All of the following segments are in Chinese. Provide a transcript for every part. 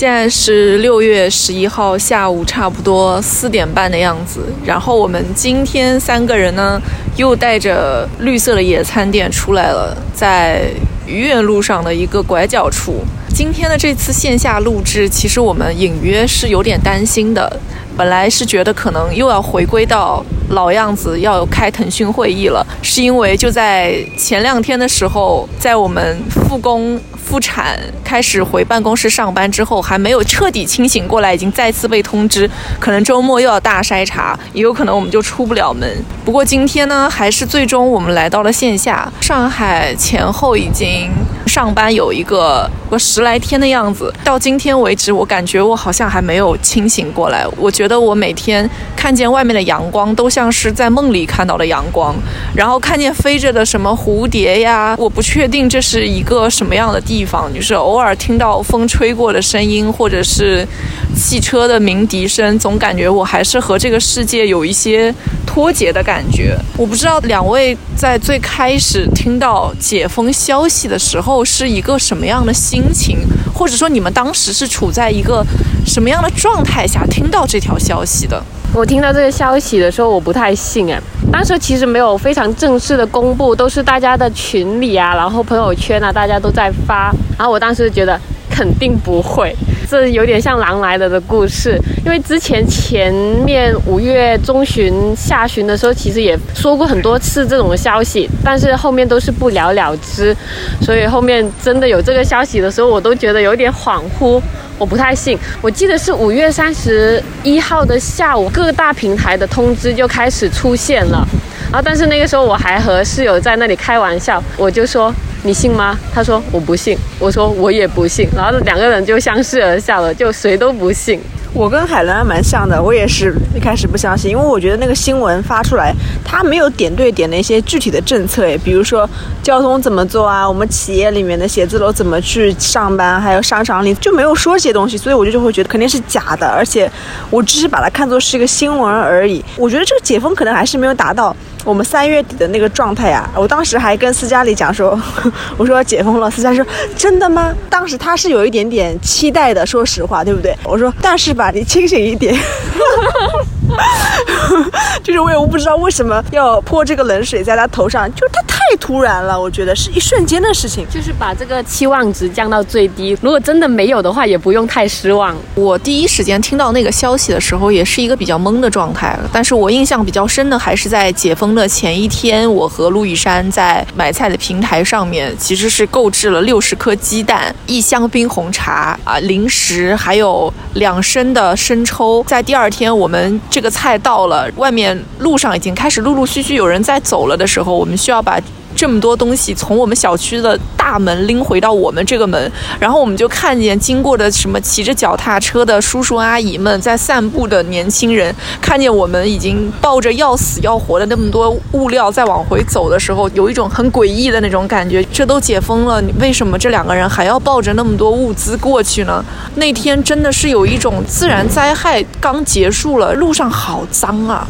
现在是六月十一号下午，差不多四点半的样子。然后我们今天三个人呢，又带着绿色的野餐垫出来了，在愚园路上的一个拐角处。今天的这次线下录制，其实我们隐约是有点担心的。本来是觉得可能又要回归到老样子，要开腾讯会议了，是因为就在前两天的时候，在我们复工。复产开始回办公室上班之后，还没有彻底清醒过来，已经再次被通知，可能周末又要大筛查，也有可能我们就出不了门。不过今天呢，还是最终我们来到了线下。上海前后已经上班有一个个十来天的样子，到今天为止，我感觉我好像还没有清醒过来。我觉得我每天看见外面的阳光，都像是在梦里看到的阳光，然后看见飞着的什么蝴蝶呀，我不确定这是一个什么样的。地方就是偶尔听到风吹过的声音，或者是汽车的鸣笛声，总感觉我还是和这个世界有一些脱节的感觉。我不知道两位在最开始听到解封消息的时候后是一个什么样的心情，或者说你们当时是处在一个什么样的状态下听到这条消息的？我听到这个消息的时候，我不太信哎。当时其实没有非常正式的公布，都是大家的群里啊，然后朋友圈啊，大家都在发。然后我当时觉得肯定不会，这有点像狼来了的故事。因为之前前面五月中旬、下旬的时候，其实也说过很多次这种消息，但是后面都是不了了之。所以后面真的有这个消息的时候，我都觉得有点恍惚。我不太信，我记得是五月三十一号的下午，各大平台的通知就开始出现了。然后，但是那个时候我还和室友在那里开玩笑，我就说你信吗？他说我不信，我说我也不信。然后两个人就相视而笑了，就谁都不信。我跟海伦还蛮像的，我也是一开始不相信，因为我觉得那个新闻发出来，它没有点对点的一些具体的政策，诶，比如说交通怎么做啊，我们企业里面的写字楼怎么去上班，还有商场里就没有说这些东西，所以我就就会觉得肯定是假的，而且我只是把它看作是一个新闻而已。我觉得这个解封可能还是没有达到。我们三月底的那个状态呀，我当时还跟斯嘉丽讲说，我说解封了，斯嘉丽说真的吗？当时他是有一点点期待的，说实话，对不对？我说但是吧，你清醒一点。就是我也不知道为什么要泼这个冷水在他头上，就是他太突然了，我觉得是一瞬间的事情，就是把这个期望值降到最低。如果真的没有的话，也不用太失望。我第一时间听到那个消息的时候，也是一个比较懵的状态。但是我印象比较深的还是在解封的前一天，我和陆羽山在买菜的平台上面，其实是购置了六十颗鸡蛋、一箱冰红茶啊、零食，还有两升的生抽。在第二天，我们这。这个菜到了，外面路上已经开始陆陆续续有人在走了的时候，我们需要把。这么多东西从我们小区的大门拎回到我们这个门，然后我们就看见经过的什么骑着脚踏车的叔叔阿姨们，在散步的年轻人，看见我们已经抱着要死要活的那么多物料在往回走的时候，有一种很诡异的那种感觉。这都解封了，为什么这两个人还要抱着那么多物资过去呢？那天真的是有一种自然灾害刚结束了，路上好脏啊。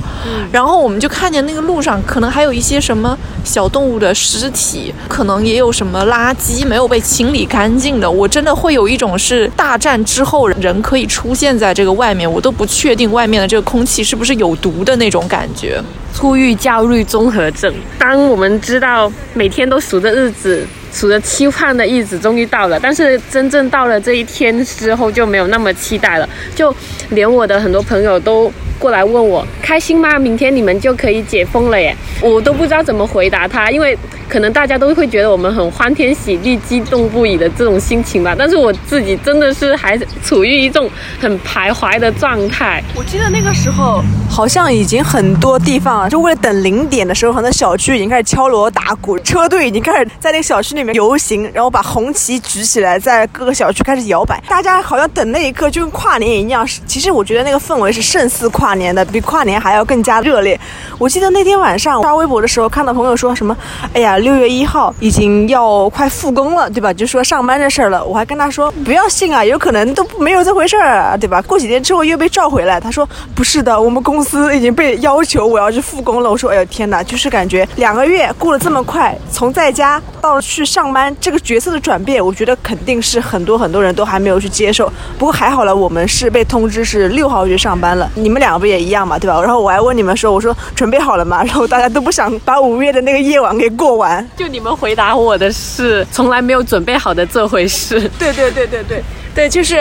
然后我们就看见那个路上可能还有一些什么小动物的。尸体可能也有什么垃圾没有被清理干净的，我真的会有一种是大战之后人可以出现在这个外面，我都不确定外面的这个空气是不是有毒的那种感觉。出狱焦虑综合症。当我们知道每天都数着日子，数着期盼的日子终于到了，但是真正到了这一天之后就没有那么期待了，就连我的很多朋友都。过来问我开心吗？明天你们就可以解封了耶！我都不知道怎么回答他，因为可能大家都会觉得我们很欢天喜地、激动不已的这种心情吧。但是我自己真的是还处于一种很徘徊的状态。我记得那个时候好像已经很多地方，就为了等零点的时候，很多小区已经开始敲锣打鼓，车队已经开始在那个小区里面游行，然后把红旗举起来，在各个小区开始摇摆。大家好像等那一刻就跟跨年一样。其实我觉得那个氛围是胜似跨。跨年的，比跨年还要更加热烈。我记得那天晚上刷微博的时候，看到朋友说什么，哎呀，六月一号已经要快复工了，对吧？就说上班这事儿了。我还跟他说不要信啊，有可能都没有这回事儿，对吧？过几天之后又被召回来。他说不是的，我们公司已经被要求我要去复工了。我说哎呀天哪，就是感觉两个月过了这么快，从在家到去上班这个角色的转变，我觉得肯定是很多很多人都还没有去接受。不过还好了，我们是被通知是六号去上班了。你们两个不也一样嘛，对吧？然后我还问你们说，我说准备好了吗？然后大家都不想把五月的那个夜晚给过完。就你们回答我的是从来没有准备好的这回事。对对对对对。对，就是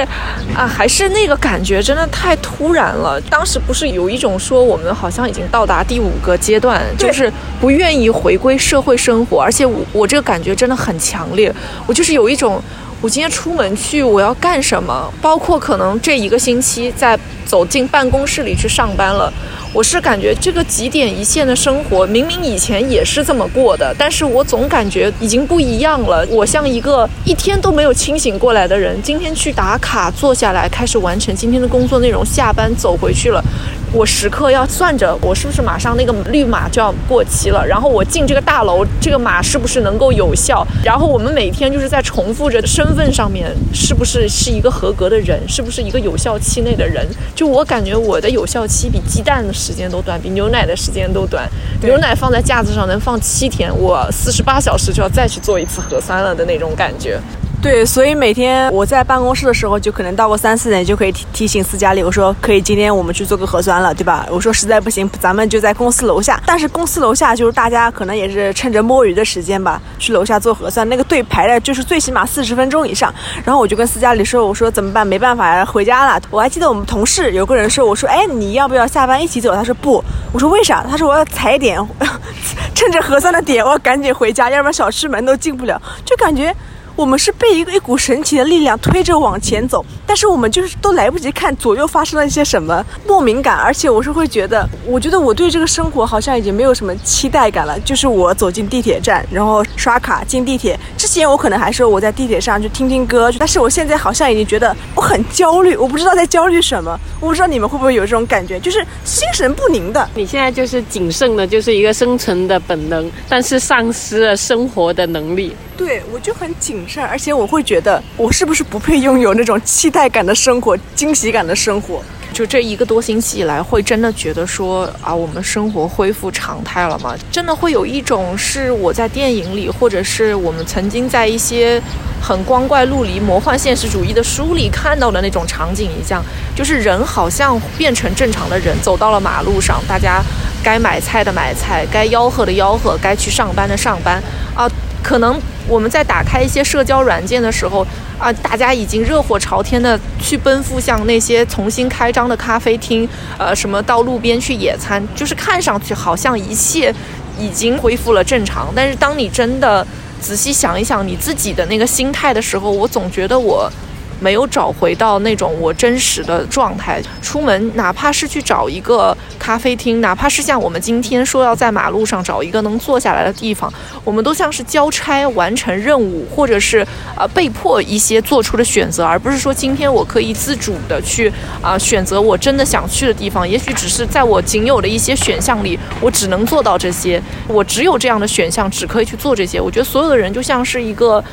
啊，还是那个感觉真的太突然了。当时不是有一种说我们好像已经到达第五个阶段，就是不愿意回归社会生活，而且我我这个感觉真的很强烈。我就是有一种，我今天出门去我要干什么？包括可能这一个星期在走进办公室里去上班了。我是感觉这个几点一线的生活，明明以前也是这么过的，但是我总感觉已经不一样了。我像一个一天都没有清醒过来的人，今天去打卡，坐下来开始完成今天的工作内容，下班走回去了。我时刻要算着，我是不是马上那个绿码就要过期了？然后我进这个大楼，这个码是不是能够有效？然后我们每天就是在重复着身份上面是不是是一个合格的人，是不是一个有效期内的人？就我感觉我的有效期比鸡蛋时间都短，比牛奶的时间都短。牛奶放在架子上能放七天，我四十八小时就要再去做一次核酸了的那种感觉。对，所以每天我在办公室的时候，就可能到个三四点就可以提提醒斯嘉丽，我说可以今天我们去做个核酸了，对吧？我说实在不行，咱们就在公司楼下。但是公司楼下就是大家可能也是趁着摸鱼的时间吧，去楼下做核酸，那个队排的就是最起码四十分钟以上。然后我就跟斯嘉丽说，我说怎么办？没办法呀，回家了。我还记得我们同事有个人说，我说哎，你要不要下班一起走？他说不。我说为啥？他说我要踩点，趁着核酸的点，我要赶紧回家，要不然小区门都进不了。就感觉。我们是被一个一股神奇的力量推着往前走，但是我们就是都来不及看左右发生了一些什么，莫名感，而且我是会觉得，我觉得我对这个生活好像已经没有什么期待感了。就是我走进地铁站，然后刷卡进地铁，之前我可能还说我在地铁上去听听歌，但是我现在好像已经觉得我很焦虑，我不知道在焦虑什么，我不知道你们会不会有这种感觉，就是心神不宁的。你现在就是谨慎的，就是一个生存的本能，但是丧失了生活的能力。对，我就很谨慎，而且我会觉得，我是不是不配拥有那种期待感的生活、惊喜感的生活？就这一个多星期以来，会真的觉得说啊，我们生活恢复常态了吗？真的会有一种是我在电影里，或者是我们曾经在一些很光怪陆离、魔幻现实主义的书里看到的那种场景一样，就是人好像变成正常的人，走到了马路上，大家该买菜的买菜，该吆喝的吆喝，该去上班的上班啊。可能我们在打开一些社交软件的时候啊，大家已经热火朝天的去奔赴像那些重新开张的咖啡厅，呃，什么到路边去野餐，就是看上去好像一切已经恢复了正常。但是当你真的仔细想一想你自己的那个心态的时候，我总觉得我。没有找回到那种我真实的状态。出门，哪怕是去找一个咖啡厅，哪怕是像我们今天说要在马路上找一个能坐下来的地方，我们都像是交差完成任务，或者是呃被迫一些做出的选择，而不是说今天我可以自主的去啊选择我真的想去的地方。也许只是在我仅有的一些选项里，我只能做到这些，我只有这样的选项，只可以去做这些。我觉得所有的人就像是一个。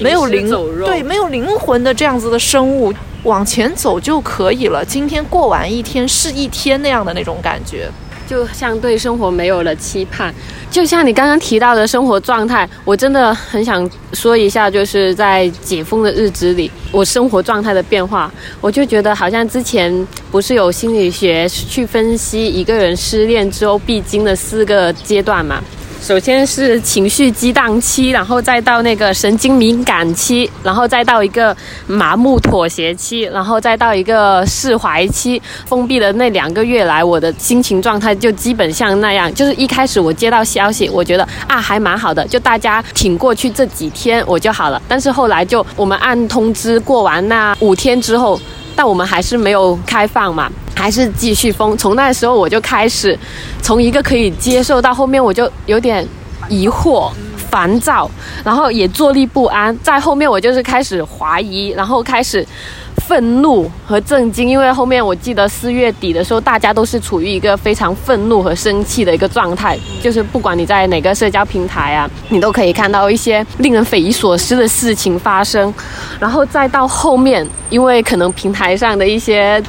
没有灵对没有灵魂的这样子的生物往前走就可以了。今天过完一天是一天那样的那种感觉，就像对生活没有了期盼。就像你刚刚提到的生活状态，我真的很想说一下，就是在解封的日子里，我生活状态的变化。我就觉得好像之前不是有心理学去分析一个人失恋之后必经的四个阶段嘛？首先是情绪激荡期，然后再到那个神经敏感期，然后再到一个麻木妥协期，然后再到一个释怀期。封闭的那两个月来，我的心情状态就基本像那样。就是一开始我接到消息，我觉得啊还蛮好的，就大家挺过去这几天我就好了。但是后来就我们按通知过完那五天之后，但我们还是没有开放嘛。还是继续封，从那时候我就开始，从一个可以接受到后面我就有点疑惑、烦躁，然后也坐立不安。在后面我就是开始怀疑，然后开始愤怒和震惊，因为后面我记得四月底的时候，大家都是处于一个非常愤怒和生气的一个状态，就是不管你在哪个社交平台啊，你都可以看到一些令人匪夷所思的事情发生，然后再到后面，因为可能平台上的一些。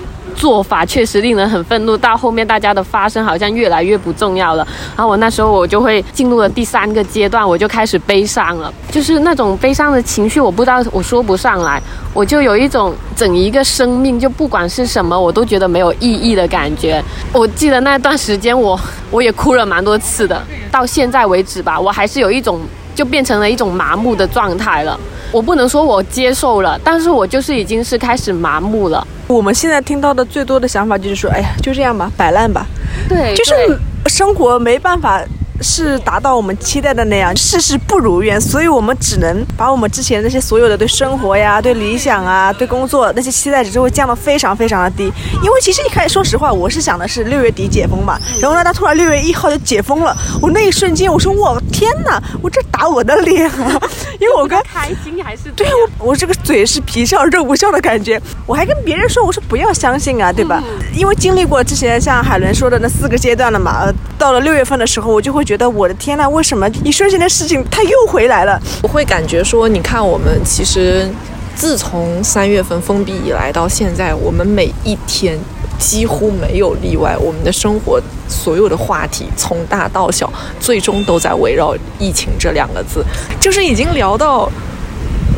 做法确实令人很愤怒，到后面大家的发声好像越来越不重要了。然后我那时候我就会进入了第三个阶段，我就开始悲伤了，就是那种悲伤的情绪，我不知道我说不上来，我就有一种整一个生命就不管是什么，我都觉得没有意义的感觉。我记得那段时间我 我也哭了蛮多次的，到现在为止吧，我还是有一种就变成了一种麻木的状态了。我不能说我接受了，但是我就是已经是开始麻木了。我们现在听到的最多的想法就是说，哎呀，就这样吧，摆烂吧。对，就是生活没办法。是达到我们期待的那样，事事不如愿，所以我们只能把我们之前那些所有的对生活呀、对理想啊、对工作那些期待值就会降到非常非常的低。因为其实一开始说实话，我是想的是六月底解封嘛，然后呢，他突然六月一号就解封了，我那一瞬间我说我天哪，我这打我的脸啊！因为我跟开心还是对我我这个嘴是皮笑肉不笑的感觉，我还跟别人说我说不要相信啊，对吧？因为经历过之前像海伦说的那四个阶段了嘛，呃，到了六月份的时候，我就会。觉觉得我的天呐，为什么一瞬间的事情他又回来了？我会感觉说，你看我们其实自从三月份封闭以来到现在，我们每一天几乎没有例外，我们的生活所有的话题从大到小，最终都在围绕疫情这两个字，就是已经聊到。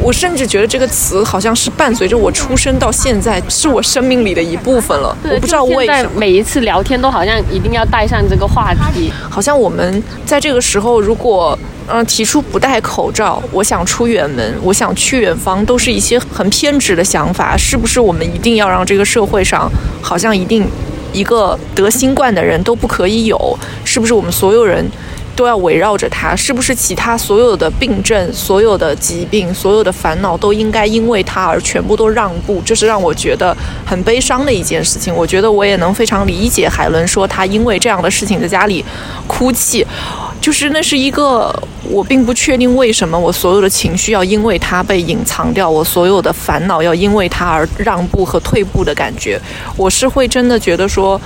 我甚至觉得这个词好像是伴随着我出生到现在，是我生命里的一部分了。我不知道为什么每一次聊天都好像一定要带上这个话题。好像我们在这个时候，如果嗯提出不戴口罩，我想出远门，我想去远方，都是一些很偏执的想法。是不是我们一定要让这个社会上好像一定一个得新冠的人都不可以有？是不是我们所有人？都要围绕着他，是不是其他所有的病症、所有的疾病、所有的烦恼都应该因为他而全部都让步？这是让我觉得很悲伤的一件事情。我觉得我也能非常理解海伦说他因为这样的事情在家里哭泣，就是那是一个我并不确定为什么我所有的情绪要因为他被隐藏掉，我所有的烦恼要因为他而让步和退步的感觉。我是会真的觉得说。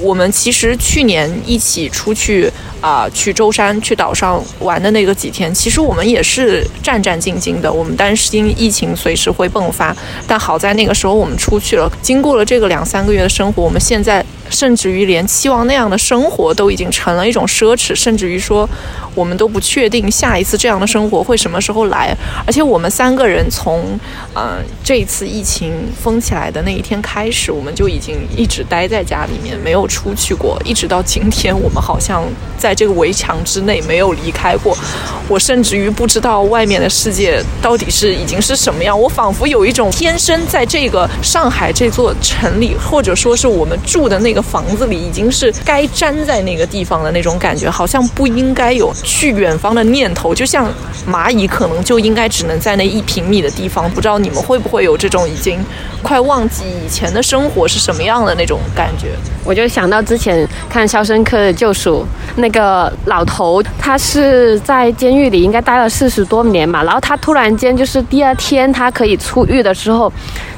我们其实去年一起出去啊，去舟山、去岛上玩的那个几天，其实我们也是战战兢兢的。我们担心疫情随时会迸发，但好在那个时候我们出去了。经过了这个两三个月的生活，我们现在。甚至于连期望那样的生活都已经成了一种奢侈，甚至于说，我们都不确定下一次这样的生活会什么时候来。而且我们三个人从，呃，这一次疫情封起来的那一天开始，我们就已经一直待在家里面，没有出去过，一直到今天，我们好像在这个围墙之内没有离开过。我甚至于不知道外面的世界到底是已经是什么样。我仿佛有一种天生在这个上海这座城里，或者说是我们住的那。个房子里已经是该粘在那个地方的那种感觉，好像不应该有去远方的念头，就像蚂蚁可能就应该只能在那一平米的地方。不知道你们会不会有这种已经快忘记以前的生活是什么样的那种感觉？我就想到之前看《肖申克的救赎》，那个老头他是在监狱里应该待了四十多年嘛，然后他突然间就是第二天他可以出狱的时候，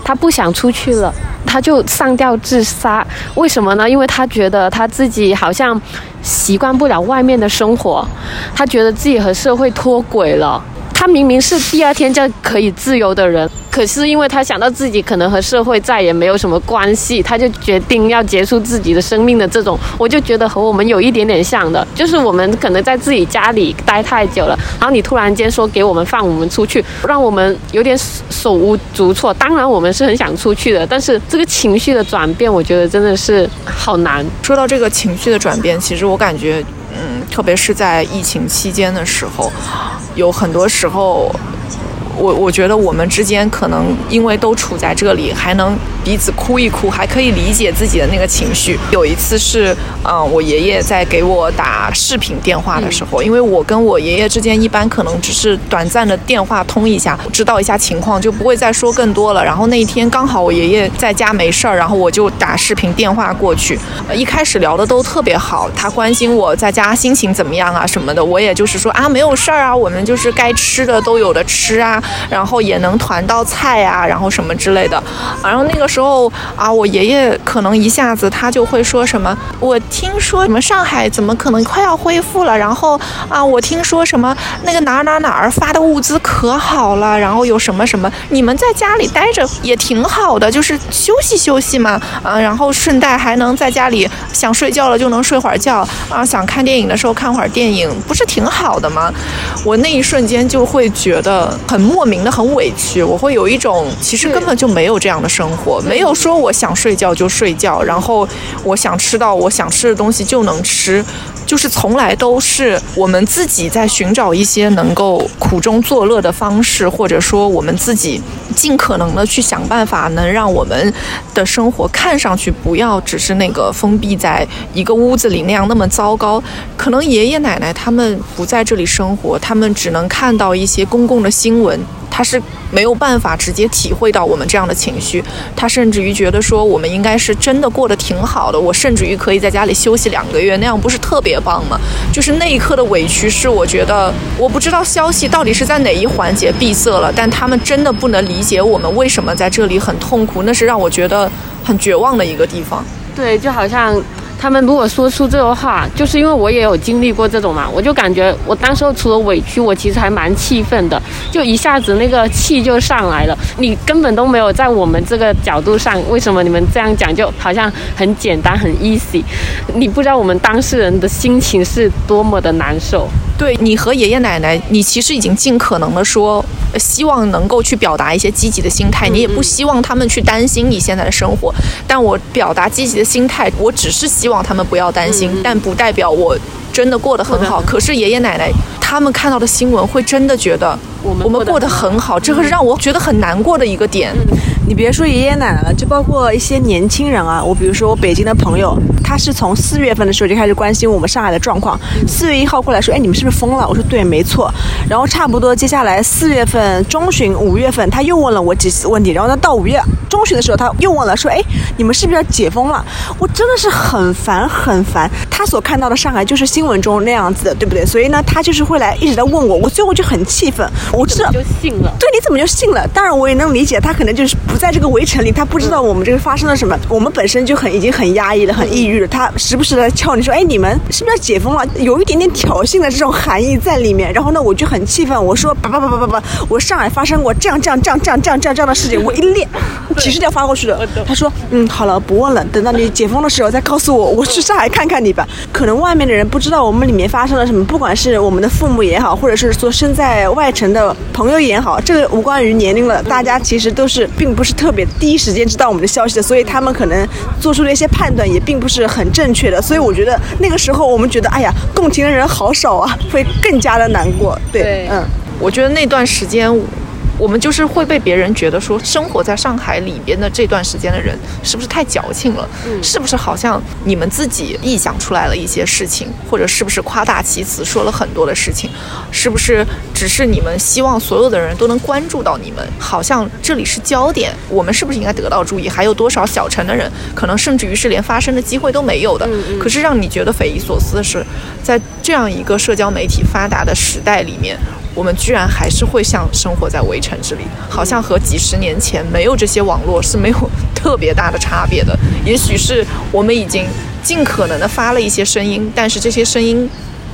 他不想出去了。他就上吊自杀，为什么呢？因为他觉得他自己好像习惯不了外面的生活，他觉得自己和社会脱轨了。他明明是第二天就可以自由的人。可是因为他想到自己可能和社会再也没有什么关系，他就决定要结束自己的生命的这种，我就觉得和我们有一点点像的，就是我们可能在自己家里待太久了，然后你突然间说给我们放我们出去，让我们有点手无足措。当然我们是很想出去的，但是这个情绪的转变，我觉得真的是好难。说到这个情绪的转变，其实我感觉，嗯，特别是在疫情期间的时候，有很多时候。我我觉得我们之间可能因为都处在这里，还能彼此哭一哭，还可以理解自己的那个情绪。有一次是，嗯，我爷爷在给我打视频电话的时候，因为我跟我爷爷之间一般可能只是短暂的电话通一下，知道一下情况，就不会再说更多了。然后那一天刚好我爷爷在家没事儿，然后我就打视频电话过去。呃，一开始聊的都特别好，他关心我在家心情怎么样啊什么的，我也就是说啊没有事儿啊，我们就是该吃的都有的吃啊，然后也能团到菜啊，然后什么之类的。然后那个时候啊，我爷爷可能一下子他就会说什么，我听说你们上海怎么可能快要恢复了？然后啊，我听说什么那个哪儿哪儿哪儿发的物资可好了，然后有什么什么，你们在家里待着也挺好的，就是休息休息嘛，啊，然后顺带还能在家里想睡觉了就能睡会儿觉啊，想看电影的时候看会儿电影，不是挺好的吗？我那一瞬间就会觉得很莫名的很委屈，我会有一种其实根本就没有这样的生活，没有说我想睡觉就睡觉，然后我想吃到我想吃的东西就能吃，就是从来都是我们自己在寻找一些能够苦中作乐的方式，或者说我们自己尽可能的去想办法，能让我们的生活看上去不要只是那个封闭在一个屋子里那样那么糟糕。可能爷爷奶奶他们不在这里生活，他们只能看到一些公共的新闻。他是没有办法直接体会到我们这样的情绪，他甚至于觉得说我们应该是真的过得挺好的，我甚至于可以在家里休息两个月，那样不是特别棒吗？就是那一刻的委屈，是我觉得我不知道消息到底是在哪一环节闭塞了，但他们真的不能理解我们为什么在这里很痛苦，那是让我觉得很绝望的一个地方。对，就好像。他们如果说出这个话，就是因为我也有经历过这种嘛，我就感觉我当时候除了委屈，我其实还蛮气愤的，就一下子那个气就上来了。你根本都没有在我们这个角度上，为什么你们这样讲就好像很简单很 easy？你不知道我们当事人的心情是多么的难受。对你和爷爷奶奶，你其实已经尽可能的说，希望能够去表达一些积极的心态，你也不希望他们去担心你现在的生活。但我表达积极的心态，我只是希望他们不要担心，但不代表我真的过得很好。可是爷爷奶奶他们看到的新闻，会真的觉得我们我们过得很好，这个是让我觉得很难过的一个点。你别说爷爷奶奶了，就包括一些年轻人啊。我比如说我北京的朋友，他是从四月份的时候就开始关心我们上海的状况。四月一号过来说，哎，你们是不是疯了？我说对，没错。然后差不多接下来四月份中旬、五月份，他又问了我几次问题。然后呢，到五月中旬的时候，他又问了，说，哎，你们是不是要解封了？我真的是很烦很烦。他所看到的上海就是新闻中那样子的，对不对？所以呢，他就是会来一直在问我，我最后就很气愤。我知道就信了。对，你怎么就信了？当然我也能理解，他可能就是不在这个围城里，他不知道我们这个发生了什么。我们本身就很已经很压抑了，很抑郁了。他时不时的敲你说，哎，你们是不是要解封了？有一点点挑衅的这种含义在里面。然后呢，我就很气愤，我说，叭叭叭叭叭叭，我上海发生过这样这样这样这样这样这样这样的事情，我一列几十条发过去的。他说，嗯，好了，不问了，等到你解封的时候再告诉我，我去上海看看你吧。可能外面的人不知道我们里面发生了什么，不管是我们的父母也好，或者是说身在外城的朋友也好，这个无关于年龄了，大家其实都是并不是特别第一时间知道我们的消息的，所以他们可能做出的一些判断也并不是很正确的。所以我觉得那个时候我们觉得，哎呀，共情的人好少啊，会更加的难过。对，对嗯。我觉得那段时间，我们就是会被别人觉得说，生活在上海里边的这段时间的人，是不是太矫情了？是不是好像你们自己臆想出来了一些事情，或者是不是夸大其词说了很多的事情？是不是只是你们希望所有的人都能关注到你们？好像这里是焦点，我们是不是应该得到注意？还有多少小城的人，可能甚至于是连发声的机会都没有的？可是让你觉得匪夷所思的是，在这样一个社交媒体发达的时代里面。我们居然还是会像生活在围城之里，好像和几十年前没有这些网络是没有特别大的差别的。也许是我们已经尽可能的发了一些声音，但是这些声音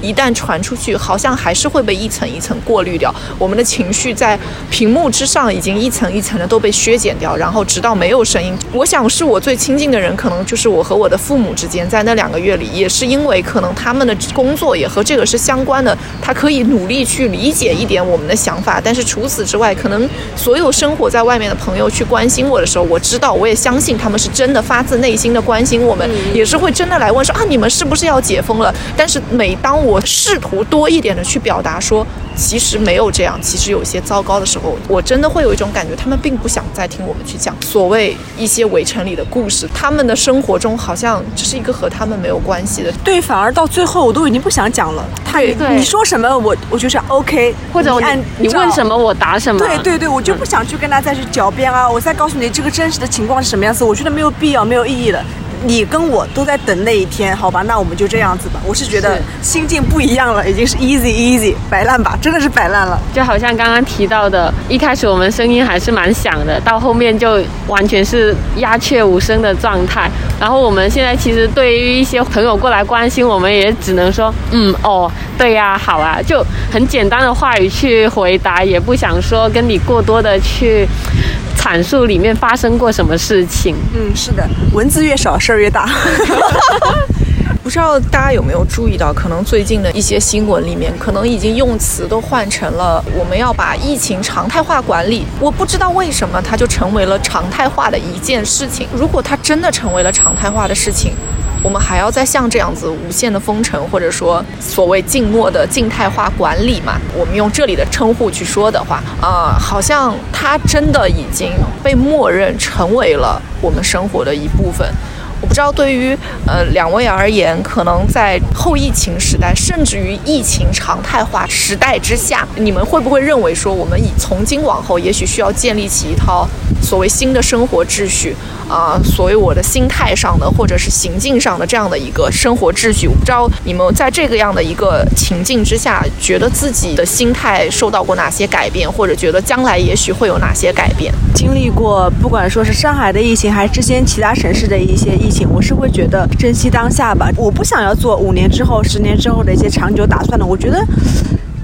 一旦传出去，好像还是会被一层一层过滤掉。我们的情绪在屏幕之上已经一层一层的都被削减掉，然后直到没有声音。我想是我最亲近的人，可能就是我和我的父母之间，在那两个月里，也是因为可能他们的工作也和这个是相关的，他可以努力去理解一点我们的想法。但是除此之外，可能所有生活在外面的朋友去关心我的时候，我知道，我也相信他们是真的发自内心的关心我们，也是会真的来问说啊，你们是不是要解封了？但是每当我我试图多一点的去表达说，其实没有这样，其实有一些糟糕的时候，我真的会有一种感觉，他们并不想再听我们去讲所谓一些围城里的故事，他们的生活中好像这是一个和他们没有关系的。对，反而到最后我都已经不想讲了。他对对你说什么我我就是 OK，或者按你你问什么。么我答什么。对对对，我就不想去跟他再去狡辩啊！我再告诉你这个真实的情况是什么样子，我觉得没有必要，没有意义了。你跟我都在等那一天，好吧？那我们就这样子吧。我是觉得心境不一样了，已经是 easy easy 摆烂吧，真的是摆烂了。就好像刚刚提到的，一开始我们声音还是蛮响的，到后面就完全是鸦雀无声的状态。然后我们现在其实对于一些朋友过来关心，我们也只能说，嗯，哦，对呀、好啊，就很简单的话语去回答，也不想说跟你过多的去阐述里面发生过什么事情。嗯，是的，文字越少事儿越大。不知道大家有没有注意到，可能最近的一些新闻里面，可能已经用词都换成了我们要把疫情常态化管理。我不知道为什么它就成为了常态化的一件事情。如果它真的成为了常态化的事情，我们还要再像这样子无限的封城，或者说所谓静默的静态化管理嘛？我们用这里的称呼去说的话，啊、好像它真的已经被默认成为了我们生活的一部分。我不知道对于呃两位而言，可能在后疫情时代，甚至于疫情常态化时代之下，你们会不会认为说，我们以从今往后，也许需要建立起一套所谓新的生活秩序啊、所谓我的心态上的或者是行径上的这样的一个生活秩序？我不知道你们在这个样的一个情境之下，觉得自己的心态受到过哪些改变，或者觉得将来也许会有哪些改变？经历过不管说是上海的疫情，还是之前其他城市的一些疫，我是会觉得珍惜当下吧。我不想要做五年之后、十年之后的一些长久打算的。我觉得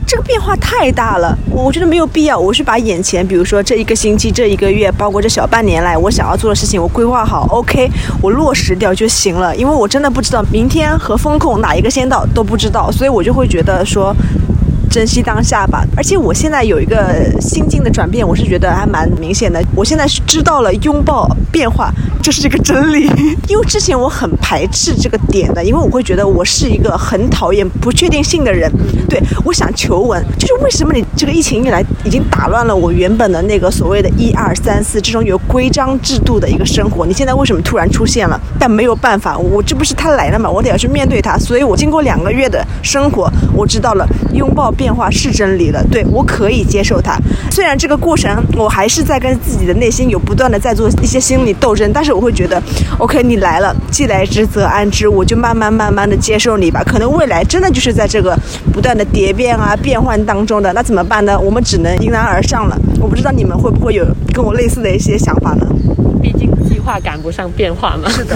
这个变化太大了，我觉得没有必要。我是把眼前，比如说这一个星期、这一个月，包括这小半年来我想要做的事情，我规划好，OK，我落实掉就行了。因为我真的不知道明天和风控哪一个先到都不知道，所以我就会觉得说。珍惜当下吧。而且我现在有一个心境的转变，我是觉得还蛮明显的。我现在是知道了拥抱变化，这是一个真理。因为之前我很排斥这个点的，因为我会觉得我是一个很讨厌不确定性的人。对我想求稳，就是为什么你这个疫情一来，已经打乱了我原本的那个所谓的一二三四这种有规章制度的一个生活。你现在为什么突然出现了？但没有办法，我这不是他来了嘛，我得要去面对他。所以我经过两个月的生活，我知道了拥抱变化是真理了。对我可以接受它，虽然这个过程我还是在跟自己的内心有不断的在做一些心理斗争，但是我会觉得，OK，你来了，既来之则安之，我就慢慢慢慢的接受你吧。可能未来真的就是在这个不断的蝶变啊变换当中的，那怎么办呢？我们只能迎难而上了。我不知道你们会不会有跟我类似的一些想法呢？毕竟计划赶不上变化嘛。是的。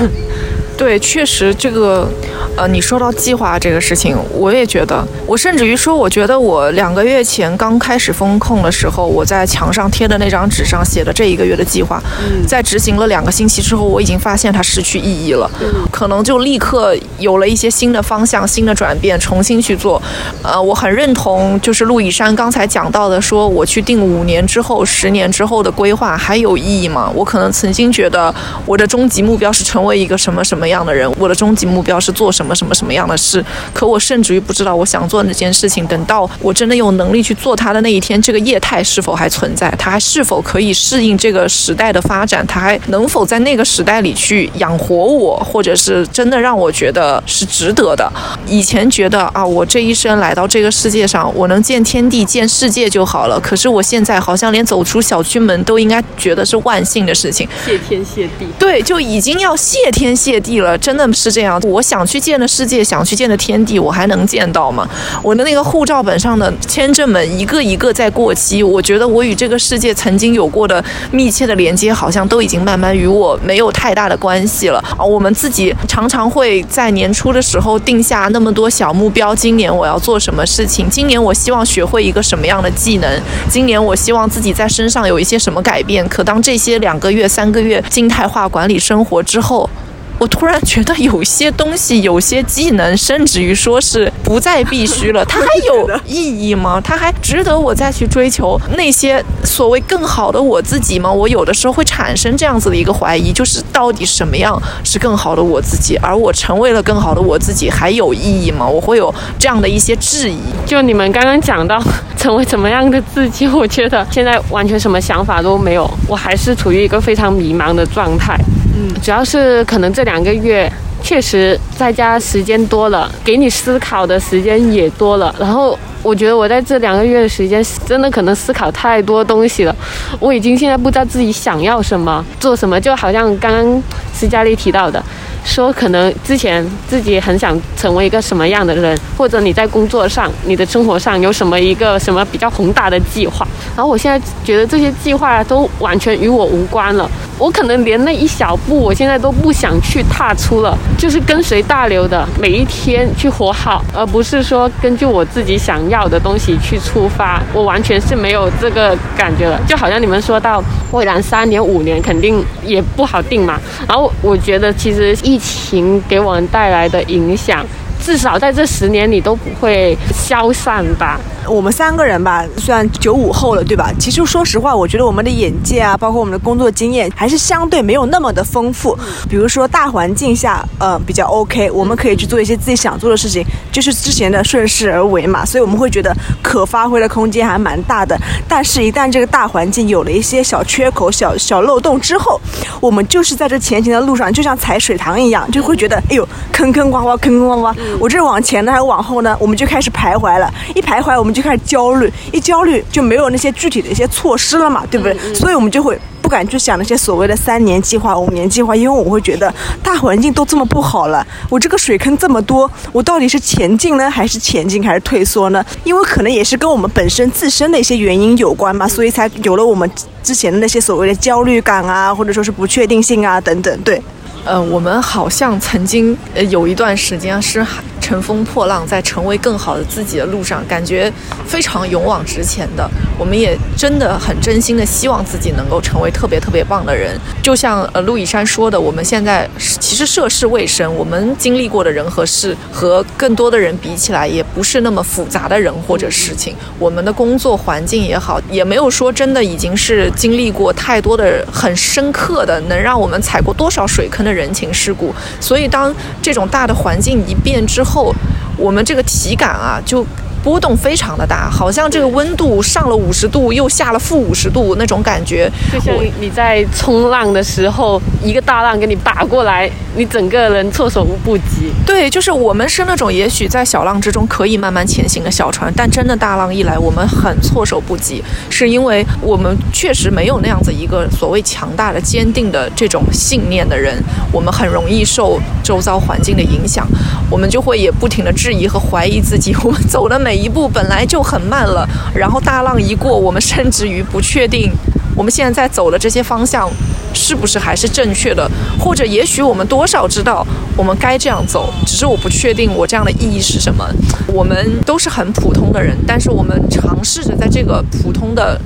对，确实这个，呃，你说到计划这个事情，我也觉得，我甚至于说，我觉得我两个月前刚开始风控的时候，我在墙上贴的那张纸上写的这一个月的计划，在执行了两个星期之后，我已经发现它失去意义了，可能就立刻有了一些新的方向、新的转变，重新去做。呃，我很认同，就是陆以山刚才讲到的，说我去定五年之后、十年之后的规划还有意义吗？我可能曾经觉得我的终极目标是成为一个什么什么样的人，我的终极目标是做什么什么什么什么样的事。可我甚至于不知道我想做那件事情，等到我真的有能力去做它的那一天，这个业态是否还存在？它还是否可以适应这个时代的发展？它还能否在那个时代里去养活我，或者是真的让我觉得是值得的？以前觉得啊，我这一生来到这个世界上，我能见天地、见世界就好了。可是我现在好像连走出小区门都应该觉得是万幸的事情。谢天谢地。对，就已经要谢天谢地了，真的是这样。我想去见见的世界，想去见的天地，我还能见到吗？我的那个护照本上的签证们一个一个在过期，我觉得我与这个世界曾经有过的密切的连接，好像都已经慢慢与我没有太大的关系了。啊，我们自己常常会在年初的时候定下那么多小目标，今年我要做什么事情？今年我希望学会一个什么样的技能？今年我希望自己在身上有一些什么改变？可当这些两个月、三个月静态化管理生活之后，我突然觉得有些东西、有些技能，甚至于说是不再必须了，它还有意义吗？它还值得我再去追求那些所谓更好的我自己吗？我有的时候会产生这样子的一个怀疑，就是到底什么样是更好的我自己？而我成为了更好的我自己，还有意义吗？我会有这样的一些质疑。就你们刚刚讲到成为怎么样的自己，我觉得现在完全什么想法都没有，我还是处于一个非常迷茫的状态。嗯，主要是可能这两个月确实在家时间多了，给你思考的时间也多了。然后我觉得我在这两个月的时间，真的可能思考太多东西了。我已经现在不知道自己想要什么，做什么，就好像刚刚斯嘉丽提到的。说可能之前自己很想成为一个什么样的人，或者你在工作上、你的生活上有什么一个什么比较宏大的计划，然后我现在觉得这些计划都完全与我无关了。我可能连那一小步，我现在都不想去踏出了，就是跟随大流的每一天去活好，而不是说根据我自己想要的东西去出发。我完全是没有这个感觉了，就好像你们说到未来三年、五年肯定也不好定嘛。然后我觉得其实疫情给我们带来的影响。至少在这十年里都不会消散吧。我们三个人吧，虽然九五后了，对吧？其实说实话，我觉得我们的眼界啊，包括我们的工作经验，还是相对没有那么的丰富。比如说大环境下，呃，比较 OK，我们可以去做一些自己想做的事情，就是之前的顺势而为嘛。所以我们会觉得可发挥的空间还蛮大的。但是，一旦这个大环境有了一些小缺口、小小漏洞之后，我们就是在这前行的路上，就像踩水塘一样，就会觉得，哎呦，坑坑洼洼，坑坑洼洼。我这往前呢，还是往后呢？我们就开始徘徊了。一徘徊，我们就开始焦虑。一焦虑，就没有那些具体的一些措施了嘛，对不对？所以我们就会不敢去想那些所谓的三年计划、五年计划，因为我会觉得大环境都这么不好了，我这个水坑这么多，我到底是前进呢，还是前进，还是退缩呢？因为可能也是跟我们本身自身的一些原因有关嘛，所以才有了我们之前的那些所谓的焦虑感啊，或者说是不确定性啊等等。对，呃，我们好像曾经呃有一段时间是。乘风破浪，在成为更好的自己的路上，感觉非常勇往直前的。我们也真的很真心的希望自己能够成为特别特别棒的人。就像呃陆以山说的，我们现在其实涉世未深，我们经历过的人和事和更多的人比起来，也不是那么复杂的人或者事情。我们的工作环境也好，也没有说真的已经是经历过太多的很深刻的，能让我们踩过多少水坑的人情世故。所以当这种大的环境一变之后，后，我们这个体感啊，就。波动非常的大，好像这个温度上了五十度，又下了负五十度那种感觉，就像你在冲浪的时候，一个大浪给你打过来，你整个人措手不及。对，就是我们是那种也许在小浪之中可以慢慢前行的小船，但真的大浪一来，我们很措手不及，是因为我们确实没有那样子一个所谓强大的、坚定的这种信念的人，我们很容易受周遭环境的影响，我们就会也不停的质疑和怀疑自己，我们走的每。每一步本来就很慢了，然后大浪一过，我们甚至于不确定我们现在在走的这些方向是不是还是正确的，或者也许我们多少知道我们该这样走，只是我不确定我这样的意义是什么。我们都是很普通的人，但是我们尝试着在这个普通的